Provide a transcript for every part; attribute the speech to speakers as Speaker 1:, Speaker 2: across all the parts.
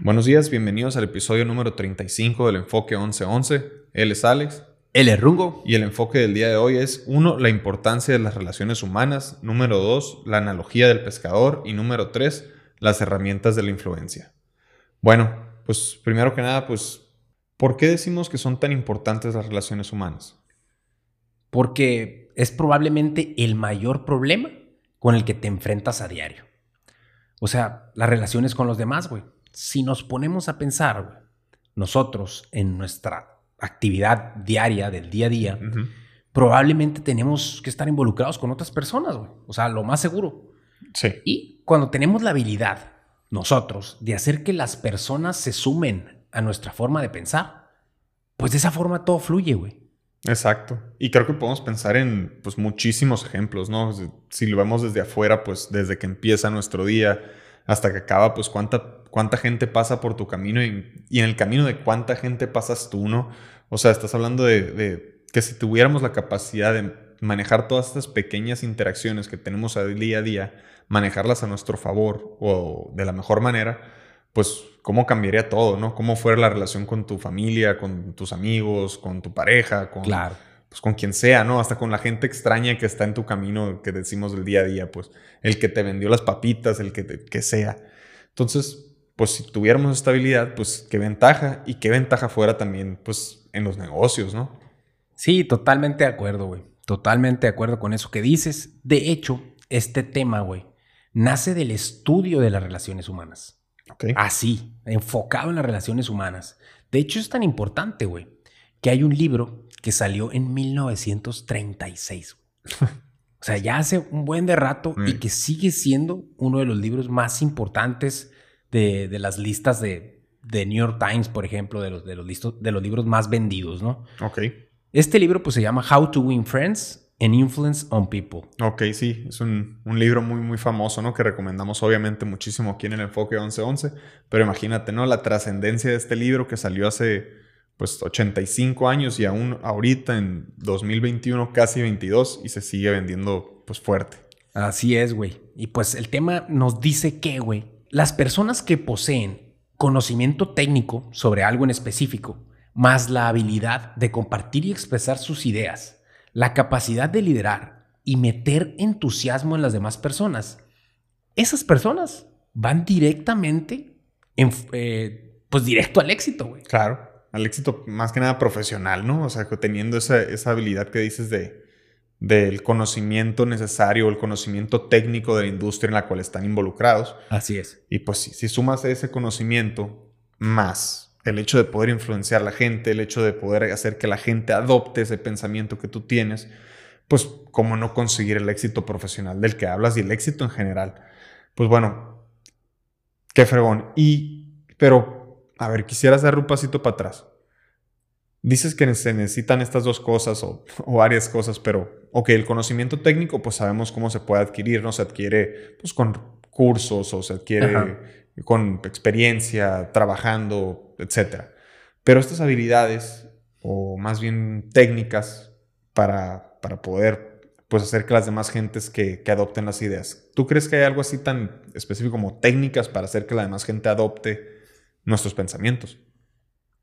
Speaker 1: Buenos días, bienvenidos al episodio número 35 del Enfoque 1111. Él es Alex.
Speaker 2: Él es Rungo.
Speaker 1: Y el enfoque del día de hoy es, uno, la importancia de las relaciones humanas. Número dos, la analogía del pescador. Y número tres, las herramientas de la influencia. Bueno, pues primero que nada, pues, ¿por qué decimos que son tan importantes las relaciones humanas?
Speaker 2: Porque es probablemente el mayor problema con el que te enfrentas a diario. O sea, las relaciones con los demás, güey. Si nos ponemos a pensar, güey, nosotros en nuestra actividad diaria del día a día, probablemente tenemos que estar involucrados con otras personas, güey. O sea, lo más seguro.
Speaker 1: Sí.
Speaker 2: Y cuando tenemos la habilidad, nosotros, de hacer que las personas se sumen a nuestra forma de pensar, pues de esa forma todo fluye, güey.
Speaker 1: Exacto. Y creo que podemos pensar en pues, muchísimos ejemplos, ¿no? Si lo vemos desde afuera, pues desde que empieza nuestro día hasta que acaba, pues cuánta, cuánta gente pasa por tu camino y, en el camino de cuánta gente pasas tú, ¿no? O sea, estás hablando de, que si tuviéramos la capacidad de manejar todas estas pequeñas interacciones que tenemos día a día, manejarlas a nuestro favor o de la mejor manera, pues cómo cambiaría todo, ¿no? Cómo fuera la relación con tu familia, con tus amigos, con tu pareja, con, pues, con quien sea, ¿no? Hasta con la gente extraña que está en tu camino, que decimos del día a día, pues el que te vendió las papitas, el que, que sea. Entonces, pues si tuviéramos estabilidad, pues qué ventaja y qué ventaja fuera también, pues en los negocios, ¿no?
Speaker 2: Sí, totalmente de acuerdo, güey. Totalmente de acuerdo con eso que dices. De hecho, este tema, güey, nace del estudio de las relaciones humanas. Así, enfocado en las relaciones humanas. De hecho, es tan importante, güey, que hay un libro que salió en 1936. o sea, ya hace un buen de rato y mm. que sigue siendo uno de los libros más importantes de, las listas de, New York Times, por ejemplo, de los, de, los de los libros más vendidos, ¿no?
Speaker 1: Ok.
Speaker 2: Este libro pues se llama How to Win Friends and Influence on People.
Speaker 1: Ok, sí, es un, libro muy, muy famoso, ¿no? Que recomendamos obviamente muchísimo aquí en el Enfoque 1111, pero imagínate, ¿no? La trascendencia de este libro que salió hace, pues, 85 años y aún ahorita en 2021, casi 22, y se sigue vendiendo, pues, fuerte.
Speaker 2: Así es, güey. Y pues el tema nos dice que, güey, las personas que poseen conocimiento técnico sobre algo en específico, más la habilidad de compartir y expresar sus ideas, la capacidad de liderar y meter entusiasmo en las demás personas, esas personas van directamente, en, eh, pues directo al éxito, güey.
Speaker 1: Claro, al éxito más que nada profesional, ¿no? O sea, teniendo esa, esa habilidad que dices de, del conocimiento necesario, el conocimiento técnico de la industria en la cual están involucrados.
Speaker 2: Así es.
Speaker 1: Y pues si, si sumas ese conocimiento más el hecho de poder influenciar a la gente, el hecho de poder hacer que la gente adopte ese pensamiento que tú tienes, pues cómo no conseguir el éxito profesional del que hablas y el éxito en general. Pues bueno, qué fregón. Y, pero, a ver, quisieras dar un pasito para atrás. Dices que se necesitan estas dos cosas o, varias cosas, pero, ok, el conocimiento técnico, pues sabemos cómo se puede adquirir, ¿no? Se adquiere pues con cursos o se adquiere con experiencia, trabajando, etc. Pero estas habilidades, o más bien técnicas, para, para poder pues, hacer que las demás gentes que, que, adopten las ideas. ¿Tú crees que hay algo así tan específico como técnicas para hacer que la demás gente adopte nuestros pensamientos?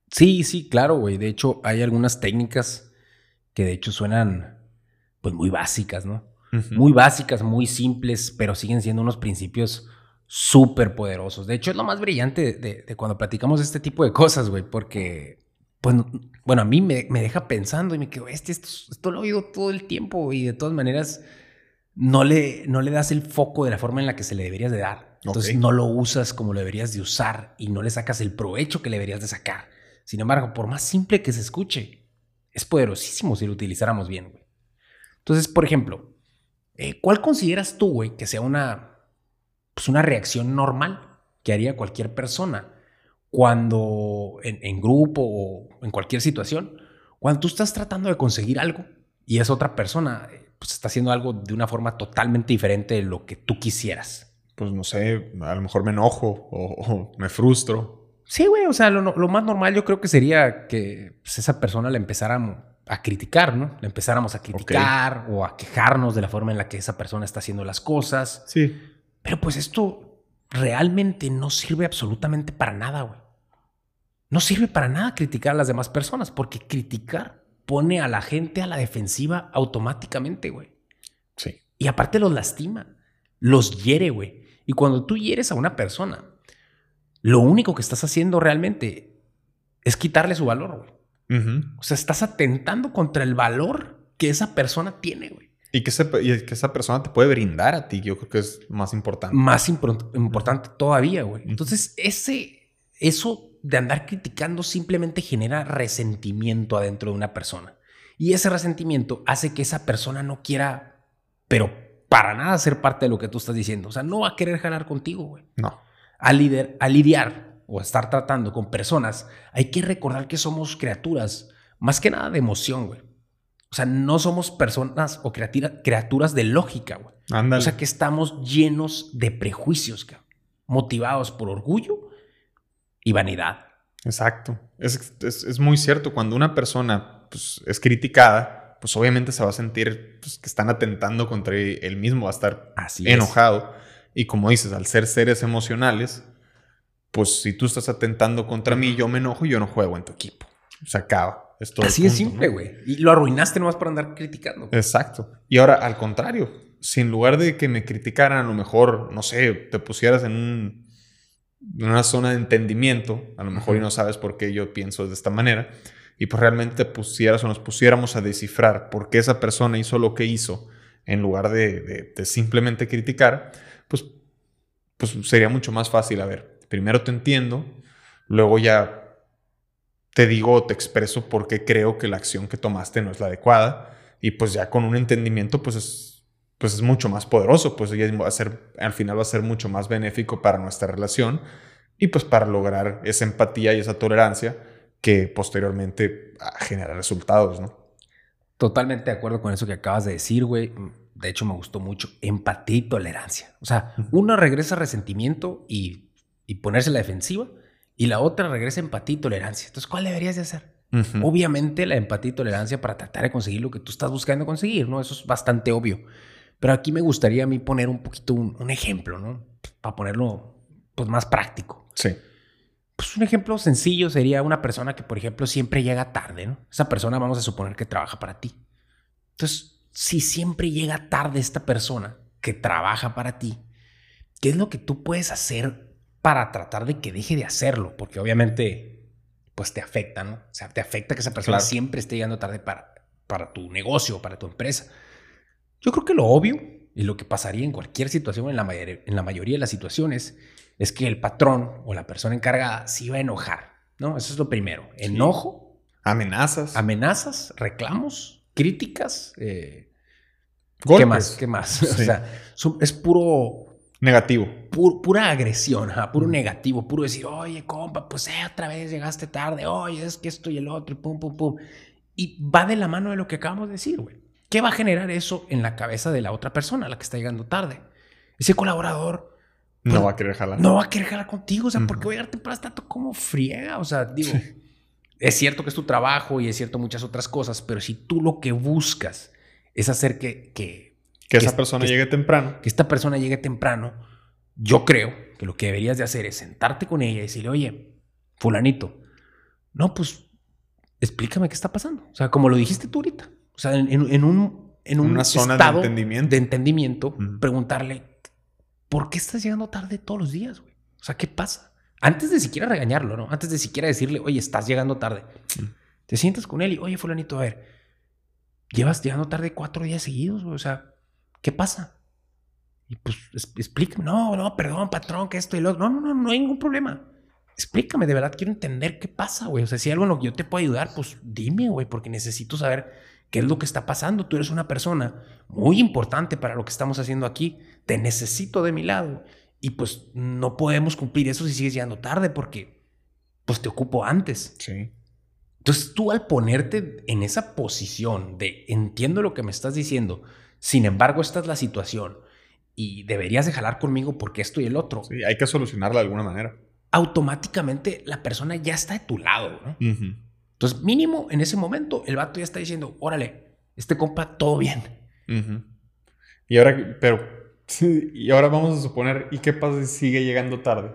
Speaker 2: Sí, sí, claro, güey. De hecho, hay algunas técnicas que de hecho suenan pues muy básicas, ¿no? Muy básicas, muy simples, pero siguen siendo unos principios súper poderosos. De hecho, es lo más brillante de, cuando platicamos este tipo de cosas, güey, porque, pues, bueno, a mí me, deja pensando y me quedo, este, esto, esto, lo he oído todo el tiempo y de todas maneras no le, no le das el foco de la forma en la que se le deberías de dar. Entonces no lo usas como lo deberías de usar y no le sacas el provecho que le deberías de sacar. Sin embargo, por más simple que se escuche, es poderosísimo si lo utilizáramos bien, güey. Entonces, por ejemplo, eh, ¿cuál consideras tú, güey, que sea una pues una reacción normal que haría cualquier persona cuando en, grupo o en cualquier situación, cuando tú estás tratando de conseguir algo y es otra persona, pues está haciendo algo de una forma totalmente diferente de lo que tú quisieras.
Speaker 1: Pues no sé, a lo mejor me enojo o, me frustro.
Speaker 2: Sí, güey, o sea, lo, más normal yo creo que sería que pues, esa persona la empezáramos a criticar, ¿no? Le empezáramos a criticar o a quejarnos de la forma en la que esa persona está haciendo las cosas.
Speaker 1: Sí.
Speaker 2: Pero pues esto realmente no sirve absolutamente para nada, güey. No sirve para nada criticar a las demás personas, porque criticar pone a la gente a la defensiva automáticamente, güey.
Speaker 1: Sí.
Speaker 2: Y aparte los lastima, los hiere, güey. Y cuando tú hieres a una persona, lo único que estás haciendo realmente es quitarle su valor, güey. O sea, estás atentando contra el valor que esa persona tiene, güey.
Speaker 1: Y que, que esa persona te puede brindar a ti, yo creo que es más importante.
Speaker 2: Más importante todavía, güey. Entonces, ese, eso de andar criticando simplemente genera resentimiento adentro de una persona. Y ese resentimiento hace que esa persona no quiera, pero para nada ser parte de lo que tú estás diciendo. O sea, no va a querer jalar contigo, güey.
Speaker 1: No.
Speaker 2: A, lider, a lidiar o a estar tratando con personas, hay que recordar que somos criaturas, más que nada de emoción, güey. O sea, no somos personas o criaturas de lógica, güey. O sea, que estamos llenos de prejuicios, motivados por orgullo y vanidad.
Speaker 1: Exacto. Es, muy cierto. Cuando una persona pues, es criticada, pues obviamente se va a sentir pues, que están atentando contra él mismo, va a estar enojado. Y como dices, al ser seres emocionales, pues si tú estás atentando contra mí, yo me enojo y yo no juego en tu equipo. Se acaba.
Speaker 2: Así es simple, güey. Y lo arruinaste nomás por andar criticando.
Speaker 1: Exacto. Y ahora, al contrario, si en lugar de que me criticaran, a lo mejor, no sé, te pusieras en, una zona de entendimiento, a lo mejor y no sabes por qué yo pienso de esta manera, y pues realmente te pusieras o nos pusiéramos a descifrar por qué esa persona hizo lo que hizo, en lugar de, simplemente criticar, pues, pues sería mucho más fácil. A ver, primero te entiendo, luego ya te digo o te expreso por qué creo que la acción que tomaste no es la adecuada. Y pues ya con un entendimiento, pues es, pues es mucho más poderoso. Pues va a ser, al final va a ser mucho más benéfico para nuestra relación y pues para lograr esa empatía y esa tolerancia que posteriormente genera resultados, ¿no?
Speaker 2: Totalmente de acuerdo con eso que acabas de decir, güey. De hecho, me gustó mucho empatía y tolerancia. O sea, uno regresa resentimiento y, y ponerse la defensiva y la otra regresa empatía y tolerancia. Entonces, ¿cuál deberías de hacer? Obviamente la empatía y tolerancia para tratar de conseguir lo que tú estás buscando conseguir, ¿no? Eso es bastante obvio. Pero aquí me gustaría a mí poner un poquito un, ejemplo, ¿no? Para ponerlo pues más práctico.
Speaker 1: Sí.
Speaker 2: Pues un ejemplo sencillo sería una persona que, por ejemplo, siempre llega tarde, ¿no? Esa persona vamos a suponer que trabaja para ti. Entonces, si siempre llega tarde esta persona que trabaja para ti, ¿qué es lo que tú puedes hacer para tratar de que deje de hacerlo, porque obviamente pues te afecta, ¿no? O sea, te afecta que esa persona siempre esté llegando tarde para, para tu negocio, para tu empresa. Yo creo que lo obvio y lo que pasaría en cualquier situación, en la, en la mayoría de las situaciones, es que el patrón o la persona encargada se iba a enojar, ¿no? Eso es lo primero. Enojo.
Speaker 1: Amenazas.
Speaker 2: Amenazas, reclamos, críticas. Eh, ¿Qué más? ¿Qué más? O sea, es puro
Speaker 1: Negativo.
Speaker 2: pura agresión, puro negativo, puro decir, oye, compa, pues eh, otra vez llegaste tarde, oye, es que esto y el otro, y pum, pum, pum. Y va de la mano de lo que acabamos de decir, güey. ¿Qué va a generar eso en la cabeza de la otra persona, la que está llegando tarde? Ese colaborador.
Speaker 1: No va a querer jalar.
Speaker 2: No va a querer jalar contigo, o sea, porque voy a darte para tanto como friega, o sea, digo. Es cierto que es tu trabajo y es cierto muchas otras cosas, pero si tú lo que buscas es hacer que, que
Speaker 1: que, esa persona llegue temprano.
Speaker 2: Que esta persona llegue temprano. Yo creo que lo que deberías de hacer es sentarte con ella y decirle, oye, fulanito, no, pues explícame qué está pasando. O sea, como lo dijiste tú ahorita. O sea, en, un, en un
Speaker 1: Una zona estado de entendimiento,
Speaker 2: de entendimiento preguntarle, ¿por qué estás llegando tarde todos los días, güey? O sea, ¿qué pasa? Antes de siquiera regañarlo, ¿no? Antes de siquiera decirle, oye, estás llegando tarde. Te sientas con él y, oye, fulanito, a ver, llevas llegando tarde cuatro días seguidos, güey. O sea, ¿Qué pasa? Y pues explícame, no, no, perdón, patrón, que esto y lo otro. No, no, no, no hay ningún problema. Explícame, de verdad quiero entender qué pasa, güey. O sea, si hay algo en lo que yo te puedo ayudar, pues dime, güey, porque necesito saber qué es lo que está pasando. Tú eres una persona muy importante para lo que estamos haciendo aquí. Te necesito de mi lado. Y pues no podemos cumplir eso si sigues llegando tarde porque pues te ocupo antes.
Speaker 1: Sí.
Speaker 2: Entonces tú al ponerte en esa posición de entiendo lo que me estás diciendo, sin embargo, esta es la situación y deberías de jalar conmigo porque esto y el otro.
Speaker 1: Sí, hay que solucionarla de alguna manera.
Speaker 2: Automáticamente la persona ya está de tu lado, ¿no? Entonces, mínimo en ese momento, el vato ya está diciendo, órale, este compa, todo bien.
Speaker 1: Y ahora, pero Sí, y ahora vamos a suponer, ¿y qué pasa si sigue llegando tarde?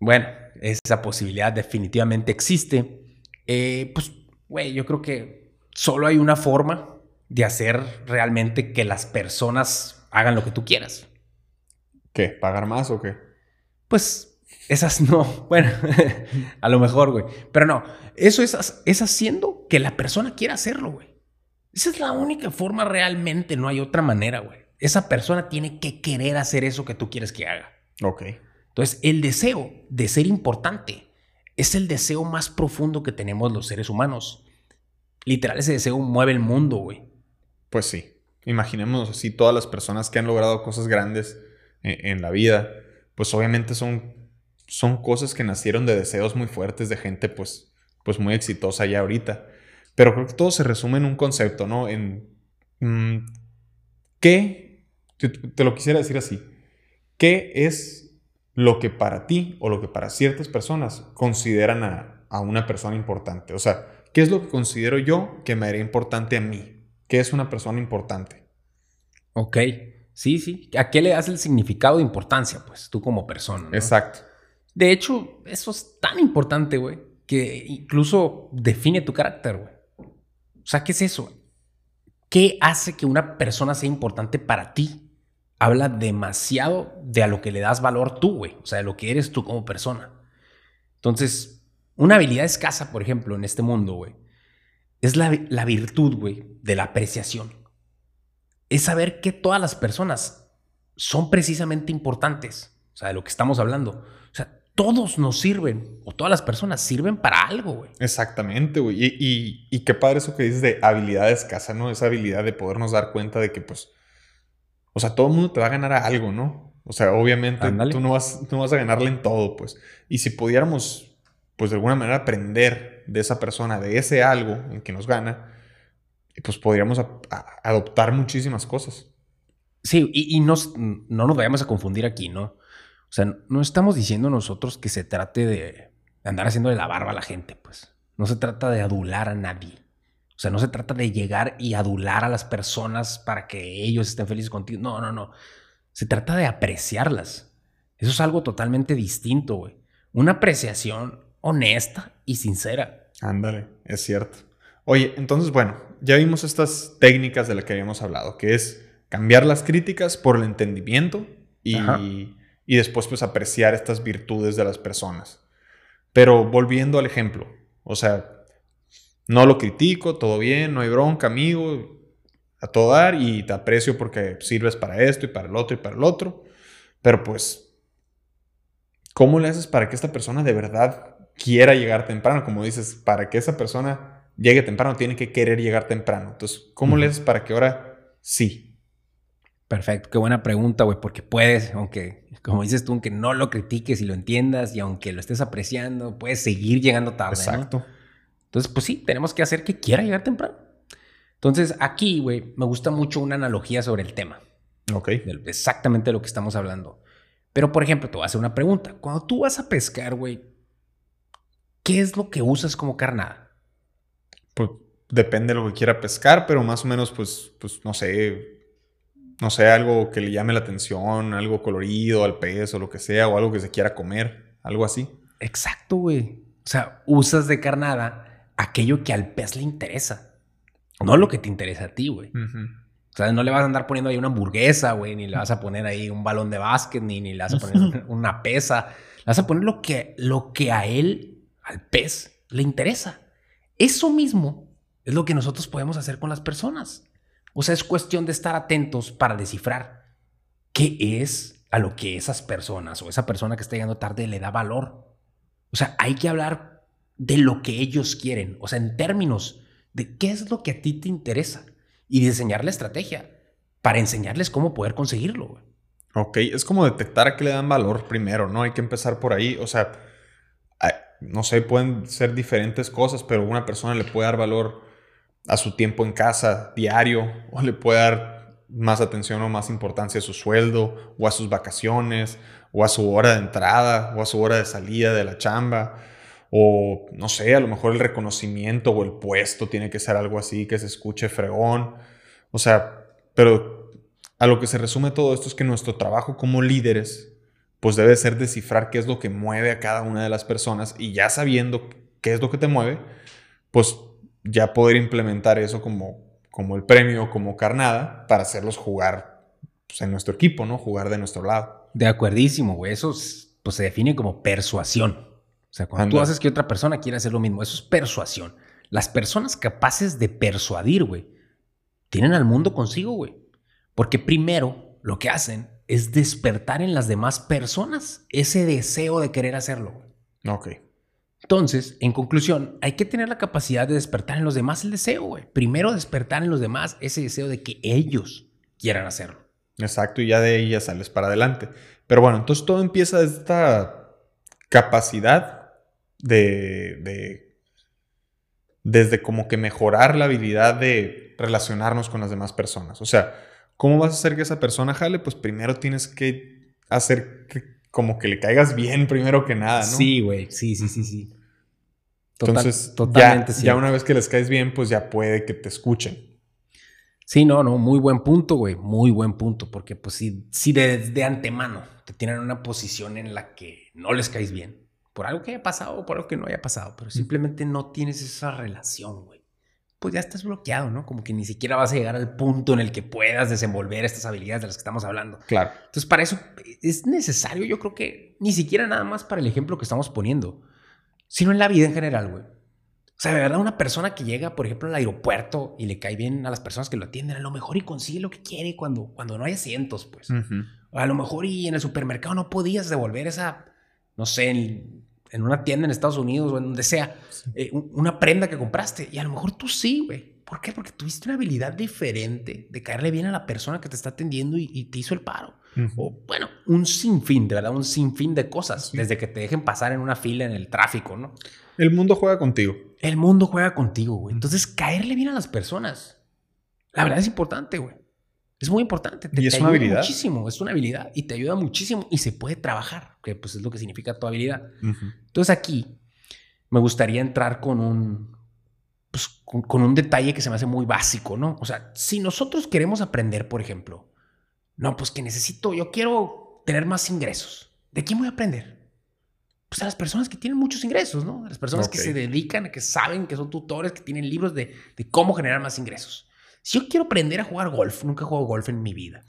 Speaker 2: Bueno, esa posibilidad definitivamente existe. Eh, pues, güey, yo creo que solo hay una forma de hacer realmente que las personas hagan lo que tú quieras.
Speaker 1: ¿Qué? ¿Pagar más o qué?
Speaker 2: Pues esas no. Bueno, a lo mejor, güey. Pero no, eso es, es haciendo que la persona quiera hacerlo, güey. Esa es la única forma realmente, no hay otra manera, güey. Esa persona tiene que querer hacer eso que tú quieres que haga.
Speaker 1: Ok.
Speaker 2: Entonces, el deseo de ser importante es el deseo más profundo que tenemos los seres humanos. Literal, ese deseo mueve el mundo, güey.
Speaker 1: Pues sí. Imaginemos así todas las personas que han logrado cosas grandes en, la vida, pues obviamente son, son cosas que nacieron de deseos muy fuertes de gente pues, pues muy exitosa ya ahorita. Pero creo que todo se resume en un concepto, ¿no? En mm, qué, te, lo quisiera decir así, ¿qué es lo que para ti o lo que para ciertas personas consideran a, a una persona importante? O sea, ¿qué es lo que considero yo que me haría importante a mí? ¿Qué es una persona importante?
Speaker 2: Ok, sí, sí. ¿A qué le das el significado de importancia, pues, tú como persona?
Speaker 1: Exacto.
Speaker 2: De hecho, eso es tan importante, güey, que incluso define tu carácter, güey. O sea, ¿qué es eso? ¿Qué hace que una persona sea importante para ti? Habla demasiado de a lo que le das valor tú, güey. O sea, de lo que eres tú como persona. Entonces, una habilidad escasa, por ejemplo, en este mundo, güey, es la, la virtud, güey, de la apreciación. Es saber que todas las personas son precisamente importantes. O sea, de lo que estamos hablando. O sea, todos nos sirven, o todas las personas sirven para algo, güey.
Speaker 1: Exactamente, güey. Y, y, qué padre eso que dices de habilidad escasa, ¿no? Esa habilidad de podernos dar cuenta de que, pues, o sea, todo el mundo te va a ganar a algo, ¿no? O sea, obviamente tú no, vas, tú no vas a ganarle en todo, pues. Y si pudiéramos, pues, de alguna manera aprender de esa persona, de ese algo en que nos gana, pues podríamos adoptar muchísimas cosas.
Speaker 2: Sí, y, y no nos vayamos a confundir aquí, ¿no? O sea, no estamos diciendo nosotros que se trate de andar haciéndole la barba a la gente, pues. No se trata de adular a nadie. O sea, no se trata de llegar y adular a las personas para que ellos estén felices contigo. No, no, no. Se trata de apreciarlas. Eso es algo totalmente distinto, güey. Una apreciación honesta y sincera.
Speaker 1: Ándale, es cierto. Oye, entonces, bueno, ya vimos estas técnicas de las que habíamos hablado, que es cambiar las críticas por el entendimiento y y después pues apreciar estas virtudes de las personas. Pero volviendo al ejemplo, o sea, no lo critico, todo bien, no hay bronca, amigo, a todo dar y te aprecio porque sirves para esto y para el otro y para el otro, pero pues, ¿cómo le haces para que esta persona de verdad quiera llegar temprano? Como dices, para que esa persona llegue temprano tiene que querer llegar temprano. Entonces, ¿cómo le haces para que ahora sí?
Speaker 2: Perfecto, qué buena pregunta, güey, porque puedes, aunque, como dices tú, aunque no lo critiques y lo entiendas y aunque lo estés apreciando, puedes seguir llegando tarde. Exacto. Entonces, pues sí, tenemos que hacer que quiera llegar temprano. Entonces, aquí, güey, me gusta mucho una analogía sobre el tema.
Speaker 1: Ok.
Speaker 2: exactamente de lo que estamos hablando. Pero, por ejemplo, te voy a hacer una pregunta. Cuando tú vas a pescar, güey, ¿qué es lo que usas como carnada?
Speaker 1: Pues depende de lo que quiera pescar, pero más o menos, pues, pues no sé, no sé, algo que le llame la atención, algo colorido al pez o lo que sea, o algo que se quiera comer, algo así.
Speaker 2: Exacto, güey. O sea, usas de carnada aquello que al pez le interesa, no lo que te interesa a ti, güey. O sea, no le vas a andar poniendo ahí una hamburguesa, güey, ni le vas a poner ahí un balón de básquet, ni, ni le vas a poner una pesa. Le vas a poner lo que, lo que a él, al pez, le interesa. Eso mismo es lo que nosotros podemos hacer con las personas. O sea, es cuestión de estar atentos para descifrar qué es a lo que esas personas o esa persona que está llegando tarde le da valor. O sea, hay que hablar de lo que ellos quieren, o sea, en términos de qué es lo que a ti te interesa y diseñar la estrategia para enseñarles cómo poder conseguirlo.
Speaker 1: Ok, es como detectar a qué le dan valor primero, ¿no? Hay que empezar por ahí, o sea, no sé, pueden ser diferentes cosas, pero una persona le puede dar valor a su tiempo en casa diario o le puede dar más atención o más importancia a su sueldo o a sus vacaciones o a su hora de entrada o a su hora de salida de la chamba o no sé, a lo mejor el reconocimiento o el puesto tiene que ser algo así que se escuche fregón. O sea, pero a lo que se resume todo esto es que nuestro trabajo como líderes, pues debe ser descifrar qué es lo que mueve a cada una de las personas y ya sabiendo qué es lo que te mueve, pues ya poder implementar eso como, como el premio, como carnada, para hacerlos jugar pues, en nuestro equipo, ¿no? Jugar de nuestro lado.
Speaker 2: De acuerdísimo, güey. Eso pues, se define como persuasión. O sea, cuando tú haces que otra persona quiera hacer lo mismo, eso es persuasión. Las personas capaces de persuadir, güey, tienen al mundo consigo, güey. Porque primero lo que hacen es despertar en las demás personas ese deseo de querer hacerlo.
Speaker 1: Ok.
Speaker 2: Entonces, en conclusión, hay que tener la capacidad de despertar en los demás el deseo, güey. Primero despertar en los demás ese deseo de que ellos quieran hacerlo.
Speaker 1: Exacto, y ya de ahí ya sales para adelante. Pero bueno, entonces todo empieza de esta capacidad de, de desde como que mejorar la habilidad de relacionarnos con las demás personas. O sea, ¿cómo vas a hacer que esa persona jale? Pues primero tienes que hacer como que le caigas bien primero que nada, ¿no?
Speaker 2: Sí, güey, sí, sí, sí, sí.
Speaker 1: Entonces, totalmente ya, ya una vez que les caes bien, pues ya puede que te escuchen.
Speaker 2: Sí, no, no, muy buen punto, güey, muy buen punto, porque pues si, si desde antemano te tienen una posición en la que no les caes bien, por algo que haya pasado o por algo que no haya pasado, pero simplemente no tienes esa relación, güey, pues ya estás bloqueado, ¿no? Como que ni siquiera vas a llegar al punto en el que puedas desenvolver estas habilidades de las que estamos hablando.
Speaker 1: Claro.
Speaker 2: Entonces, para eso es necesario, yo creo que ni siquiera nada más para el ejemplo que estamos poniendo, sino en la vida en general, güey. O sea, de verdad, una persona que llega, por ejemplo, al aeropuerto y le cae bien a las personas que lo atienden, a lo mejor y consigue lo que quiere cuando, cuando no hay asientos, pues. A lo mejor y en el supermercado no podías devolver esa, no sé, en, una tienda en Estados Unidos o en donde sea, eh, una prenda que compraste. Y a lo mejor tú sí, güey. ¿Por qué? Porque tuviste una habilidad diferente de caerle bien a la persona que te está atendiendo y, te hizo el paro. O bueno, un sinfín, de verdad, un sinfín de cosas, desde que te dejen pasar en una fila en el tráfico, ¿no?
Speaker 1: El mundo juega contigo.
Speaker 2: El mundo juega contigo, güey. Entonces, caerle bien a las personas, la verdad es importante, güey. Es muy importante.
Speaker 1: y es una habilidad.
Speaker 2: Muchísimo, es una habilidad y te ayuda muchísimo y se puede trabajar, que pues es lo que significa tu habilidad. Entonces aquí me gustaría entrar con un, pues, con, un detalle que se me hace muy básico, ¿no? O sea, si nosotros queremos aprender, por ejemplo, no, pues que necesito, yo quiero tener más ingresos. ¿De quién voy a aprender? pues a las personas que tienen muchos ingresos, ¿no? A las personas que se dedican, que saben, que son tutores, que tienen libros de, cómo generar más ingresos. Si yo quiero aprender a jugar golf, nunca he jugado golf en mi vida.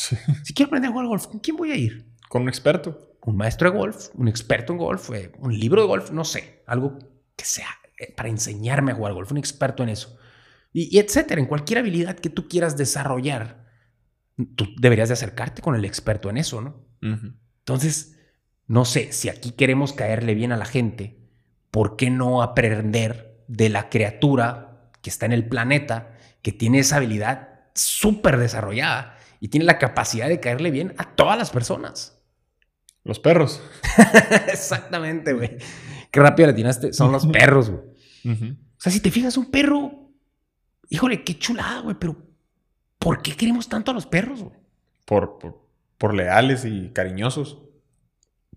Speaker 2: Si quiero aprender a jugar golf, ¿con quién voy a ir?
Speaker 1: Con un experto.
Speaker 2: Un maestro de golf, un experto en golf, eh, un libro de golf, no sé, algo que sea eh, para enseñarme a jugar golf, un experto en eso. Y, etcétera, en cualquier habilidad que tú quieras desarrollar, tú deberías de acercarte con el experto en eso, ¿no? Entonces, no sé, si aquí queremos caerle bien a la gente, ¿por qué no aprender de la criatura que está en el planeta, que tiene esa habilidad súper desarrollada y tiene la capacidad de caerle bien a todas las personas?
Speaker 1: Los perros.
Speaker 2: Exactamente, güey. Qué rápido le tiraste. Son los perros, güey. O sea, si te fijas, un perro, híjole, qué chulada, güey, pero ¿por qué queremos tanto a los perros, güey?
Speaker 1: por, por leales y cariñosos.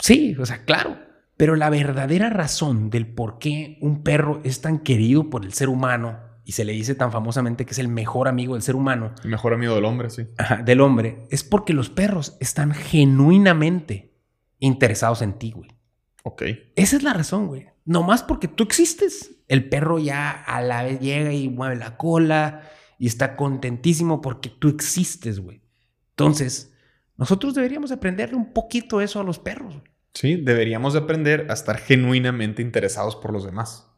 Speaker 2: Sí, o sea, claro. Pero la verdadera razón del por qué un perro es tan querido por el ser humano y se le dice tan famosamente que es el mejor amigo del ser humano.
Speaker 1: El mejor amigo del hombre, sí.
Speaker 2: del hombre. Es porque los perros están genuinamente interesados en ti, güey.
Speaker 1: Ok.
Speaker 2: Esa es la razón, güey. No más porque tú existes. El perro ya a la vez llega y mueve la cola y está contentísimo porque tú existes, güey. Entonces, nosotros deberíamos aprenderle un poquito eso a los perros.
Speaker 1: Sí, deberíamos aprender a estar genuinamente interesados por los demás.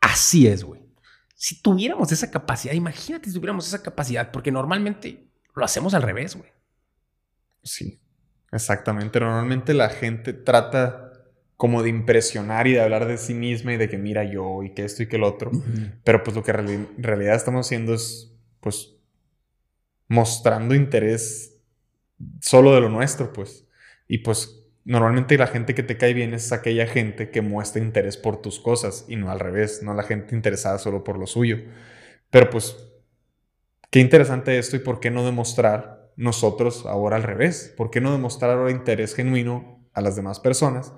Speaker 2: Así es, güey. Si tuviéramos esa capacidad, imagínate si tuviéramos esa capacidad, porque normalmente lo hacemos al revés, güey.
Speaker 1: Sí, exactamente. Normalmente la gente trata como de impresionar y de hablar de sí misma y de que mira yo y que esto y que el otro. Pero pues lo que en realidad estamos haciendo es pues mostrando interés solo de lo nuestro, pues. Y pues normalmente la gente que te cae bien es aquella gente que muestra interés por tus cosas y no al revés, no la gente interesada solo por lo suyo. Pero pues, qué interesante esto y por qué no demostrar nosotros ahora al revés. ¿Por qué no demostrar ahora interés genuino a las demás personas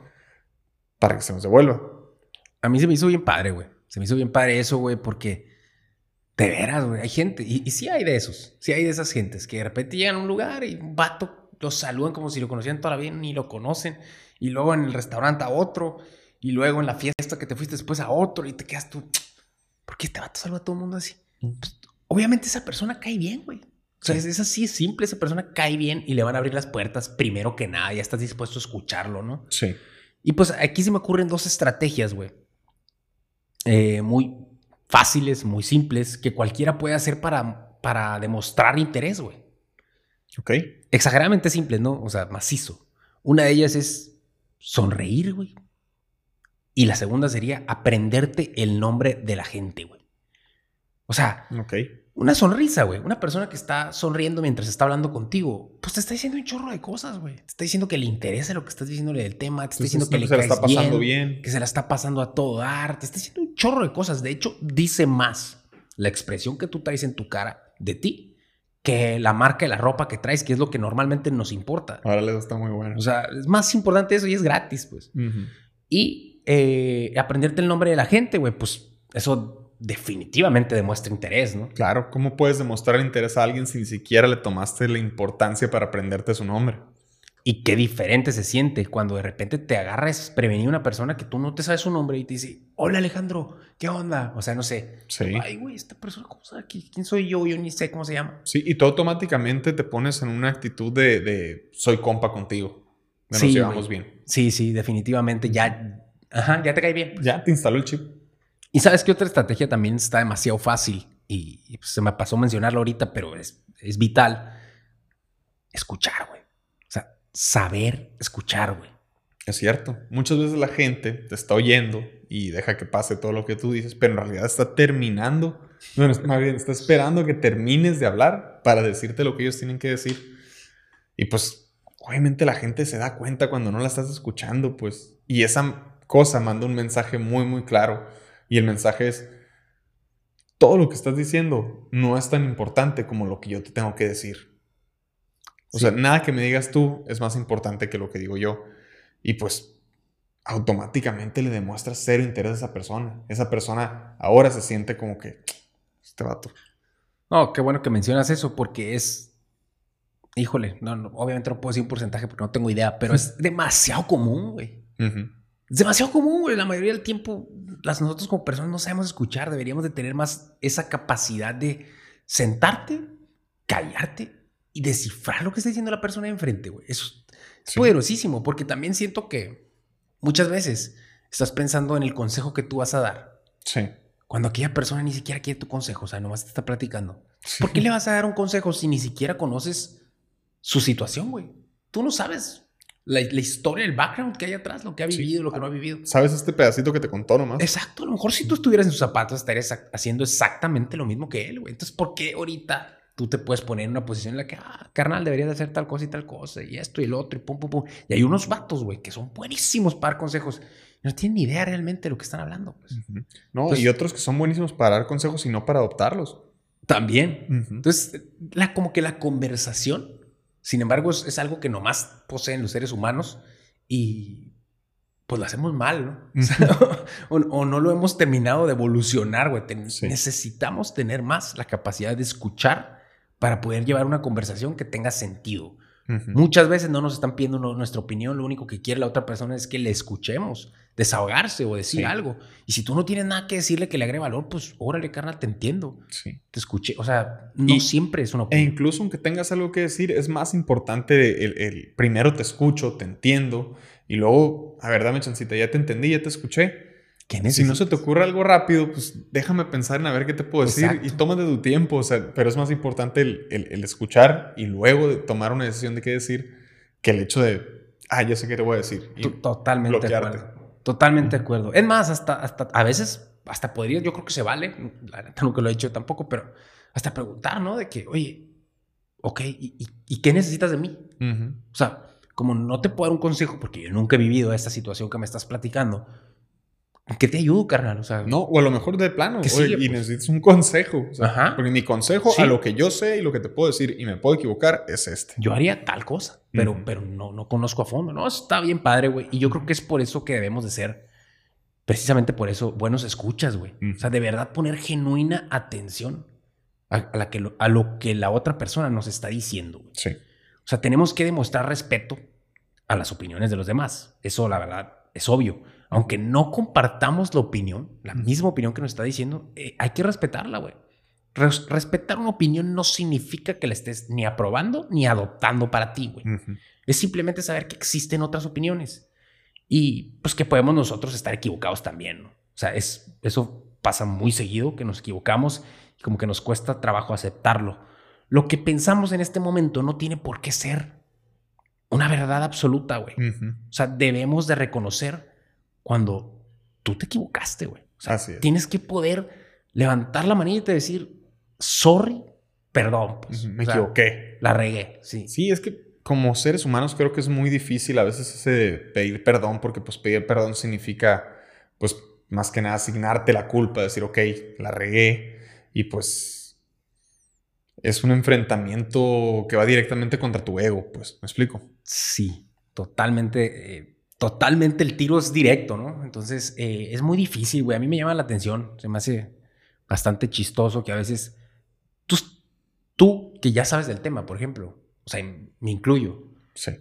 Speaker 1: para que se nos devuelva?
Speaker 2: A mí se me hizo bien padre, güey. Se me hizo bien padre eso, güey, porque De veras, güey. Hay gente, y, y, sí hay de esos, sí hay de esas gentes que de repente un lugar y un vato los saludan como si lo conocieran toda la vida, ni lo conocen. Y luego en el restaurante a otro, y luego en la fiesta que te fuiste después a otro, y te quedas tú. ¿Por qué este vato saluda a todo el mundo así? Pues, obviamente esa persona cae bien, güey. O sea, es, así, es simple, esa persona cae bien y le van a abrir las puertas primero que nada, ya estás dispuesto a escucharlo, ¿no?
Speaker 1: Sí.
Speaker 2: Y pues aquí se me ocurren dos estrategias, güey. Eh, muy fáciles, muy simples, que cualquiera puede hacer para, para demostrar interés, güey.
Speaker 1: Ok.
Speaker 2: Exageradamente simples, ¿no? O sea, macizo. Una de ellas es sonreír, güey. Y la segunda sería aprenderte el nombre de la gente, güey. O sea, una sonrisa, güey. Una persona que está sonriendo mientras está hablando contigo, pues te está diciendo un chorro de cosas, güey. Te está diciendo que le interesa lo que estás diciéndole del tema, te está diciendo que le se la está pasando bien, que se la está pasando a todo dar, te está diciendo un chorro de cosas. De hecho, dice más la expresión que tú traes en tu cara de ti que la marca de la ropa que traes, que es lo que normalmente nos importa.
Speaker 1: Ahora les está muy bueno.
Speaker 2: O sea, es más importante eso y es gratis, pues. Y eh, aprenderte el nombre de la gente, güey, pues eso definitivamente demuestra interés, ¿no?
Speaker 1: Claro, ¿cómo puedes demostrar interés a alguien si ni siquiera le tomaste la importancia para aprenderte su nombre?
Speaker 2: Y qué diferente se siente cuando de repente te agarras prevenir una persona que tú no te sabes su nombre y te dice, hola Alejandro, ¿qué onda? O sea, no sé.
Speaker 1: Sí.
Speaker 2: Ay, güey, esta persona, ¿cómo sabe? ¿Quién soy yo? Yo ni sé cómo se llama.
Speaker 1: Sí, y tú automáticamente te pones en una actitud de, soy compa contigo. nos llevamos bien.
Speaker 2: Sí, sí, definitivamente. Ya, ajá, ya te cae bien.
Speaker 1: Ya te instaló el chip.
Speaker 2: Y sabes que otra estrategia también está demasiado fácil y, pues, se me pasó mencionarlo ahorita, pero es, es vital. Escuchar, güey. Saber escuchar, güey.
Speaker 1: Es cierto. Muchas veces la gente te está oyendo y deja que pase todo lo que tú dices, pero en realidad está terminando. Bueno, más bien, está esperando que termines de hablar para decirte lo que ellos tienen que decir. Y pues, obviamente la gente se da cuenta cuando no la estás escuchando, pues. Y esa cosa manda un mensaje muy, muy claro y el mensaje es, todo lo que estás diciendo no es tan importante como lo que yo te tengo que decir. O sea, nada que me digas tú es más importante que lo que digo yo. Y pues automáticamente le demuestras cero interés a esa persona. Esa persona ahora se siente como que, este vato.
Speaker 2: No, qué bueno que mencionas eso porque es, híjole, no, obviamente no puedo decir un porcentaje porque no tengo idea, pero es demasiado común, güey. Es demasiado común, güey. La mayoría del tiempo, las, nosotros como personas no sabemos escuchar. Deberíamos de tener más esa capacidad de sentarte, callarte y descifrar lo que está diciendo la persona de enfrente, güey. Eso es poderosísimo, porque también siento que muchas veces estás pensando en el consejo que tú vas a dar.
Speaker 1: Sí.
Speaker 2: Cuando aquella persona ni siquiera quiere tu consejo, o sea, nomás te está platicando. ¿Por qué le vas a dar un consejo si ni siquiera conoces su situación, güey? Tú no sabes la, historia, el background que hay atrás, lo que ha vivido, lo que no ha vivido.
Speaker 1: ¿Sabes este pedacito que te contó nomás?
Speaker 2: Exacto, a lo mejor si tú estuvieras en sus zapatos estarías haciendo exactamente lo mismo que él, güey. Entonces, ¿por qué ahorita tú te puedes poner en una posición en la que, ah, carnal, deberías de hacer tal cosa y tal cosa, y esto y el otro, y pum, pum, pum? Y hay unos vatos, güey, que son buenísimos para dar consejos. No tienen ni idea realmente de lo que están hablando. Pues.
Speaker 1: No, y otros que son buenísimos para dar consejos y no para adoptarlos.
Speaker 2: También. Entonces, la, como que la conversación sin embargo, es, algo que nomás poseen los seres humanos y pues lo hacemos mal, ¿no? o, no lo hemos terminado de evolucionar, güey. Necesitamos tener más la capacidad de escuchar para poder llevar una conversación que tenga sentido. Muchas veces no nos están pidiendo nuestra opinión, lo único que quiere la otra persona es que le escuchemos, desahogarse o decir algo. Y si tú no tienes nada que decirle que le agregue valor, pues órale, carnal, te entiendo.
Speaker 1: Sí.
Speaker 2: Te escuché. O sea, no siempre es una
Speaker 1: e opinión. E incluso aunque tengas algo que decir, es más importante el, primero te escucho, te entiendo, y luego, a ver, dame chancita, ya te entendí, ya te escuché si no se te ocurre algo rápido, pues déjame pensar en a ver qué te puedo decir y tómate tu tiempo. O sea, pero es más importante el, escuchar y luego de tomar una decisión de qué decir que el hecho de, ah, ya sé qué te voy a decir.
Speaker 2: Totalmente de acuerdo. Totalmente de acuerdo. Es más, hasta, hasta a veces, hasta podría, yo creo que se vale, la neta nunca lo he hecho tampoco, pero hasta preguntar, ¿no? De que, oye, ok, ¿y, qué necesitas de mí? O sea, como no te puedo dar un consejo porque yo nunca he vivido esta situación que me estás platicando qué te ayudo, carnal? O sea,
Speaker 1: no, o a lo mejor de plano, y pues. necesitas un consejo. Ajá. Porque mi consejo a lo que yo sé y lo que te puedo decir y me puedo equivocar es este.
Speaker 2: Yo haría tal cosa, pero, pero no, no conozco a fondo. No, está bien padre, güey. Y yo creo que es por eso que debemos de ser precisamente por eso, buenos escuchas, güey. O sea, de verdad poner genuina atención a, la que a lo que la otra persona nos está diciendo.
Speaker 1: Sí.
Speaker 2: O sea, tenemos que demostrar respeto a las opiniones de los demás. Eso, la verdad, es obvio. Aunque no compartamos la opinión, la misma opinión que nos está diciendo, eh, hay que respetarla, güey. respetar una opinión no significa que la estés ni aprobando ni adoptando para ti, güey. Es simplemente saber que existen otras opiniones y pues que podemos nosotros estar equivocados también. ¿no? O sea, es, eso pasa muy seguido, que nos equivocamos y como que nos cuesta trabajo aceptarlo. Lo que pensamos en este momento no tiene por qué ser una verdad absoluta, güey. O sea, debemos de reconocer cuando tú te equivocaste, güey. O sea, tienes que poder levantar la manita y decir, sorry, perdón. Pues,
Speaker 1: me equivoqué.
Speaker 2: La regué, sí.
Speaker 1: Sí, es que como seres humanos creo que es muy difícil a veces ese pedir perdón, porque pues pedir perdón significa, pues más que nada asignarte la culpa, decir, ok, la regué y pues es un enfrentamiento que va directamente contra tu ego, pues, ¿me explico?
Speaker 2: Sí, totalmente. Eh, totalmente el tiro es directo, ¿no? Entonces eh, es muy difícil, güey. A mí me llama la atención, se me hace bastante chistoso que a veces tú, tú que ya sabes del tema, por ejemplo, o sea, me incluyo.
Speaker 1: Sí.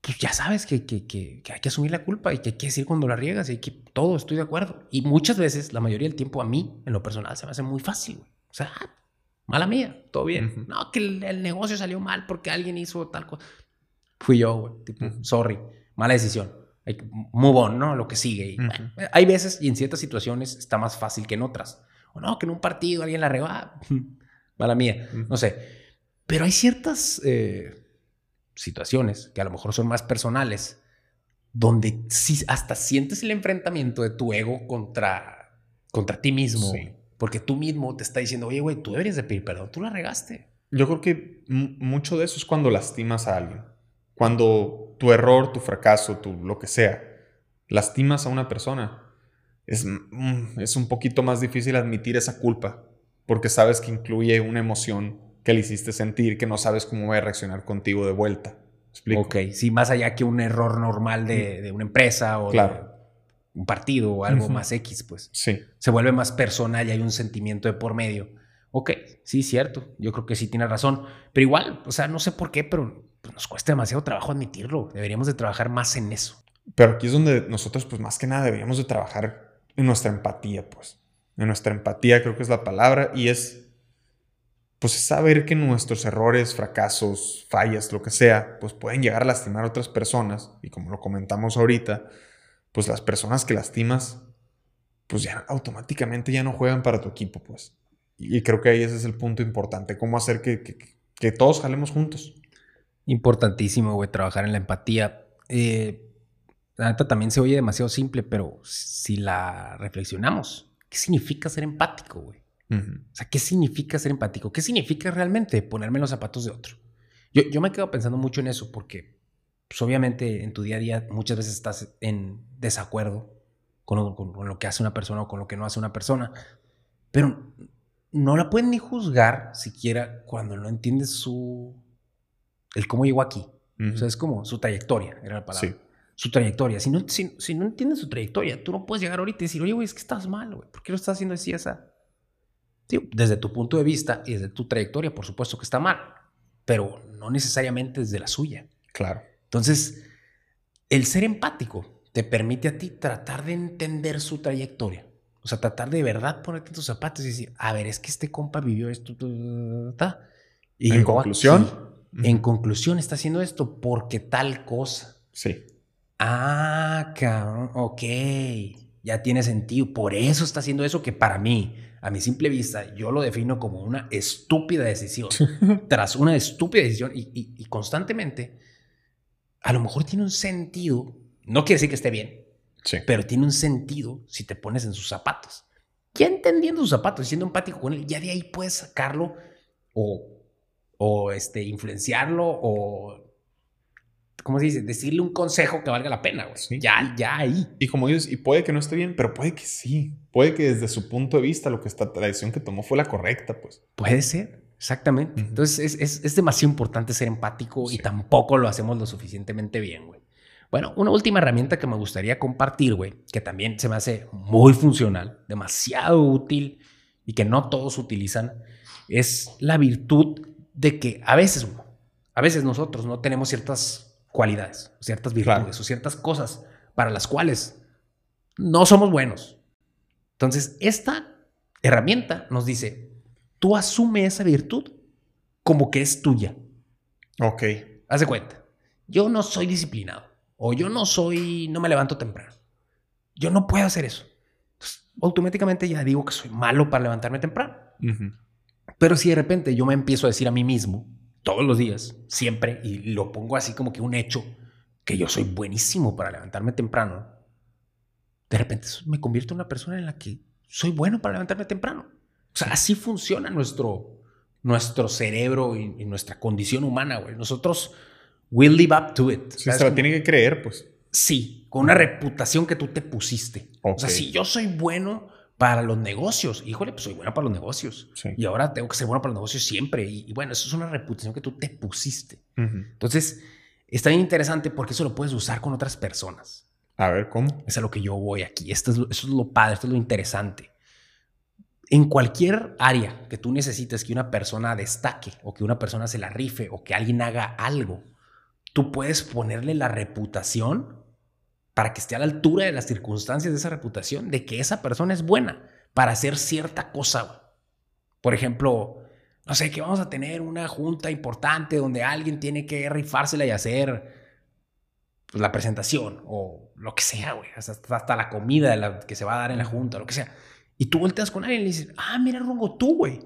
Speaker 2: Pues ya sabes que, que, que, hay que asumir la culpa y que hay que decir cuando la riegas y que todo, estoy de acuerdo. Y muchas veces, la mayoría del tiempo, a mí, en lo personal, se me hace muy fácil, güey. O sea, ah, mala mía, todo bien. No, que el, negocio salió mal porque alguien hizo tal cosa. Fui yo, güey. Tipo, sorry mala decisión. Move on, ¿no? Lo que sigue. hay veces y en ciertas situaciones está más fácil que en otras. O no, que en un partido alguien la reba. mala mía. No sé. Pero hay ciertas eh, situaciones que a lo mejor son más personales, donde sí, hasta sientes el enfrentamiento de tu ego contra, contra ti mismo. Porque tú mismo te está diciendo, oye, güey, tú deberías de pedir perdón, tú la regaste.
Speaker 1: Yo creo que mucho de eso es cuando lastimas a alguien. Cuando tu error, tu fracaso, tu lo que sea, lastimas a una persona, es, mm, es un poquito más difícil admitir esa culpa, porque sabes que incluye una emoción que le hiciste sentir que no sabes cómo va a reaccionar contigo de vuelta.
Speaker 2: ¿Explico? Ok, sí, más allá que un error normal de, mm. una empresa o de un partido o algo más X, pues.
Speaker 1: Sí.
Speaker 2: Se vuelve más personal y hay un sentimiento de por medio. Ok, sí, cierto. Yo creo que sí tiene razón. Pero igual, o sea, no sé por qué, pero pues, nos cuesta demasiado trabajo admitirlo. Deberíamos de trabajar más en eso.
Speaker 1: Pero aquí es donde nosotros, pues más que nada, deberíamos de trabajar en nuestra empatía, pues. En nuestra empatía creo que es la palabra y es, pues es saber que nuestros errores, fracasos, fallas, lo que sea, pues pueden llegar a lastimar a otras personas. Y como lo comentamos ahorita, pues las personas que lastimas, pues ya automáticamente ya no juegan para tu equipo, pues. Y creo que ahí ese es el punto importante, cómo hacer que, que todos jalemos juntos.
Speaker 2: Importantísimo, güey, trabajar en la empatía. Eh, la neta también se oye demasiado simple, pero si la reflexionamos, ¿qué significa ser empático, güey? O sea, ¿qué significa ser empático? ¿Qué significa realmente ponerme en los zapatos de otro? Yo, yo me quedo pensando mucho en eso porque, pues obviamente en tu día a día muchas veces estás en desacuerdo con con lo que hace una persona o con lo que no hace una persona, pero no la pueden ni juzgar siquiera cuando no entiendes su el cómo llegó aquí. O sea, es como su trayectoria, era la palabra. Sí. Su trayectoria. Si no, si, no entiendes su trayectoria, tú no puedes llegar ahorita y decir, oye, güey, es que estás mal, güey. ¿Por qué lo estás haciendo así, esa? Sí, desde tu punto de vista y desde tu trayectoria, por supuesto que está mal, pero no necesariamente desde la suya.
Speaker 1: Claro.
Speaker 2: Entonces, el ser empático te permite a ti tratar de entender su trayectoria. O sea, tratar de verdad ponerte en tus zapatos y decir, a ver, es que este compa vivió esto,
Speaker 1: y en conclusión,
Speaker 2: en conclusión, está haciendo esto porque tal cosa.
Speaker 1: Sí.
Speaker 2: Ah, cabrón, ok. Ya tiene sentido. Por eso está haciendo eso que para mí, a mi simple vista, yo lo defino como una estúpida decisión. Tras una estúpida decisión y, constantemente, a lo mejor tiene un sentido. No quiere decir que esté bien,
Speaker 1: sí.
Speaker 2: pero tiene un sentido si te pones en sus zapatos. Ya entendiendo sus zapatos, siendo empático con él, ya de ahí puedes sacarlo o o este, influenciarlo o, ¿cómo se dice? Decirle un consejo que valga la pena, güey. Ya, ya ahí.
Speaker 1: Y como dices, y puede que no esté bien, pero puede que sí. Puede que desde su punto de vista lo que esta tradición que tomó fue la correcta, pues.
Speaker 2: Puede ser, exactamente. Entonces es, es, es, demasiado importante ser empático y tampoco lo hacemos lo suficientemente bien, güey. Bueno, una última herramienta que me gustaría compartir, güey, que también se me hace muy funcional, demasiado útil y que no todos utilizan, es la virtud de que a veces, a veces nosotros no tenemos ciertas cualidades, ciertas virtudes o ciertas cosas para las cuales no somos buenos. Entonces, esta herramienta nos dice, tú asume esa virtud como que es tuya.
Speaker 1: Ok.
Speaker 2: Haz de cuenta, yo no soy disciplinado o yo no soy, no me levanto temprano. Yo no puedo hacer eso. automáticamente ya digo que soy malo para levantarme temprano. Pero si de repente yo me empiezo a decir a mí mismo, todos los días, siempre, y lo pongo así como que un hecho, que yo soy buenísimo para levantarme temprano, de repente me convierto en una persona en la que soy bueno para levantarme temprano. O sea, así funciona nuestro, nuestro cerebro y, nuestra condición humana, güey. Nosotros will live up to it.
Speaker 1: Sí, se lo tiene que creer, pues.
Speaker 2: Sí, con una reputación que tú te pusiste. O sea, si yo soy bueno para los negocios, híjole, pues soy bueno para los negocios. Y ahora tengo que ser bueno para los negocios siempre. Y, bueno, eso es una reputación que tú te pusiste. Entonces, está bien interesante porque eso lo puedes usar con otras personas.
Speaker 1: A ver, ¿cómo?
Speaker 2: Es a lo que yo voy aquí. Esto es, eso es lo padre, esto es lo interesante. En cualquier área que tú necesites que una persona destaque o que una persona se la rife o que alguien haga algo, tú puedes ponerle la reputación para que esté a la altura de las circunstancias de esa reputación, de que esa persona es buena para hacer cierta cosa. Por ejemplo, no sé, que vamos a tener una junta importante donde alguien tiene que rifársela y hacer pues, la presentación o lo que sea, güey, hasta, la comida de la, que se va a dar en la junta, lo que sea. Y tú volteas con alguien y le dices, ah, mira, Rongo, tú, güey.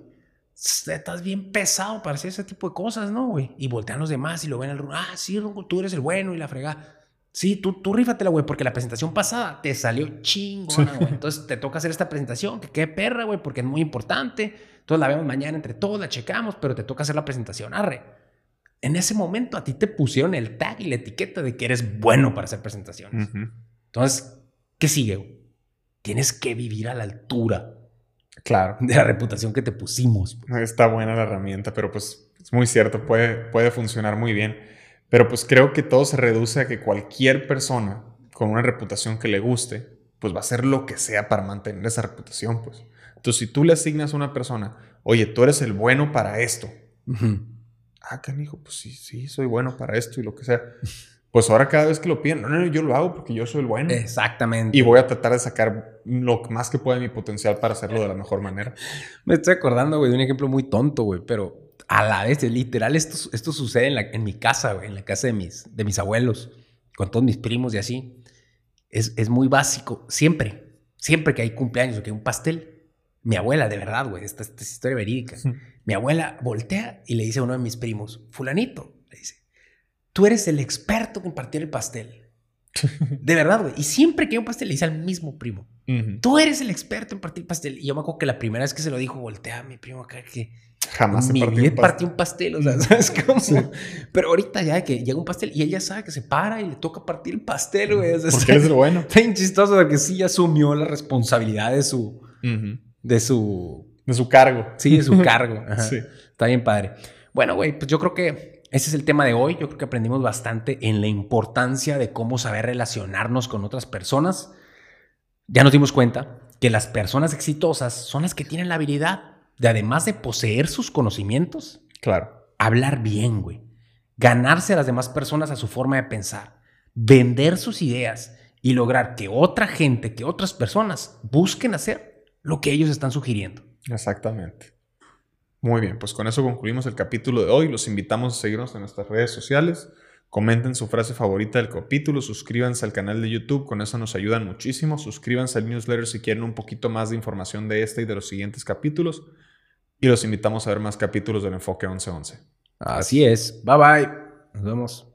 Speaker 2: Estás bien pesado para hacer ese tipo de cosas, ¿no, güey? Y voltean los demás y lo ven al Rongo, ah, sí, Rongo, tú eres el bueno y la fregada. Sí, tú, tú rífatela, güey, porque la presentación pasada te salió chingona, güey. Entonces te toca hacer esta presentación, que qué perra, güey, porque es muy importante. Entonces la vemos mañana entre todos, la checamos, pero te toca hacer la presentación, arre en ese momento a ti te pusieron el tag y la etiqueta de que eres bueno para hacer presentaciones. Entonces, ¿qué sigue? Tienes que vivir a la altura.
Speaker 1: Claro.
Speaker 2: De la reputación que te pusimos.
Speaker 1: Pues. Está buena la herramienta, pero pues es muy cierto, puede, puede funcionar muy bien. Pero pues creo que todo se reduce a que cualquier persona con una reputación que le guste, pues va a hacer lo que sea para mantener esa reputación, pues. Entonces, si tú le asignas a una persona, oye, tú eres el bueno para esto, ah, canijo, pues sí, sí, soy bueno para esto y lo que sea. Pues ahora cada vez que lo piden, no, no, yo lo hago porque yo soy el bueno.
Speaker 2: Exactamente.
Speaker 1: Y voy a tratar de sacar lo más que pueda de mi potencial para hacerlo de la mejor manera.
Speaker 2: Me estoy acordando, güey, de un ejemplo muy tonto, güey, pero a la vez, literal, esto, esto sucede en, la, en mi casa, güey, en la casa de mis, de mis abuelos, con todos mis primos y así. Es, es muy básico, siempre, siempre que hay cumpleaños o que hay un pastel, mi abuela, de verdad, güey, esta, esta es historia verídica. Mi abuela voltea y le dice a uno de mis primos, fulanito, le dice, tú eres el experto en partir el pastel. De verdad, güey. Y siempre que hay un pastel le dice al mismo primo, tú eres el experto en partir pastel. Y yo me acuerdo que la primera vez que se lo dijo, voltea a mi primo acá que...
Speaker 1: Jamás
Speaker 2: mi vida partí un pastel, o sea, ¿sabes cómo? Pero ahorita ya que llega un pastel y ella sabe que se para y le toca partir el pastel, güey.
Speaker 1: porque es lo bueno.
Speaker 2: Está chistoso porque sí asumió la responsabilidad de su... De su
Speaker 1: de su cargo.
Speaker 2: Sí, de su cargo. Sí. Está bien padre. Bueno, güey, pues yo creo que ese es el tema de hoy. Yo creo que aprendimos bastante en la importancia de cómo saber relacionarnos con otras personas. Ya nos dimos cuenta que las personas exitosas son las que tienen la habilidad de, además de poseer sus conocimientos,
Speaker 1: claro.
Speaker 2: hablar bien, güey. Ganarse a las demás personas a su forma de pensar, vender sus ideas y lograr que otra gente, que otras personas busquen hacer lo que ellos están sugiriendo.
Speaker 1: Exactamente. Muy bien, pues con eso concluimos el capítulo de hoy. Los invitamos a seguirnos en nuestras redes sociales. Comenten su frase favorita del capítulo, suscríbanse al canal de YouTube, con eso nos ayudan muchísimo. Suscríbanse al newsletter si quieren un poquito más de información de este y de los siguientes capítulos. Y los invitamos a ver más capítulos del Enfoque 1111.
Speaker 2: Así es. Bye bye. Nos vemos.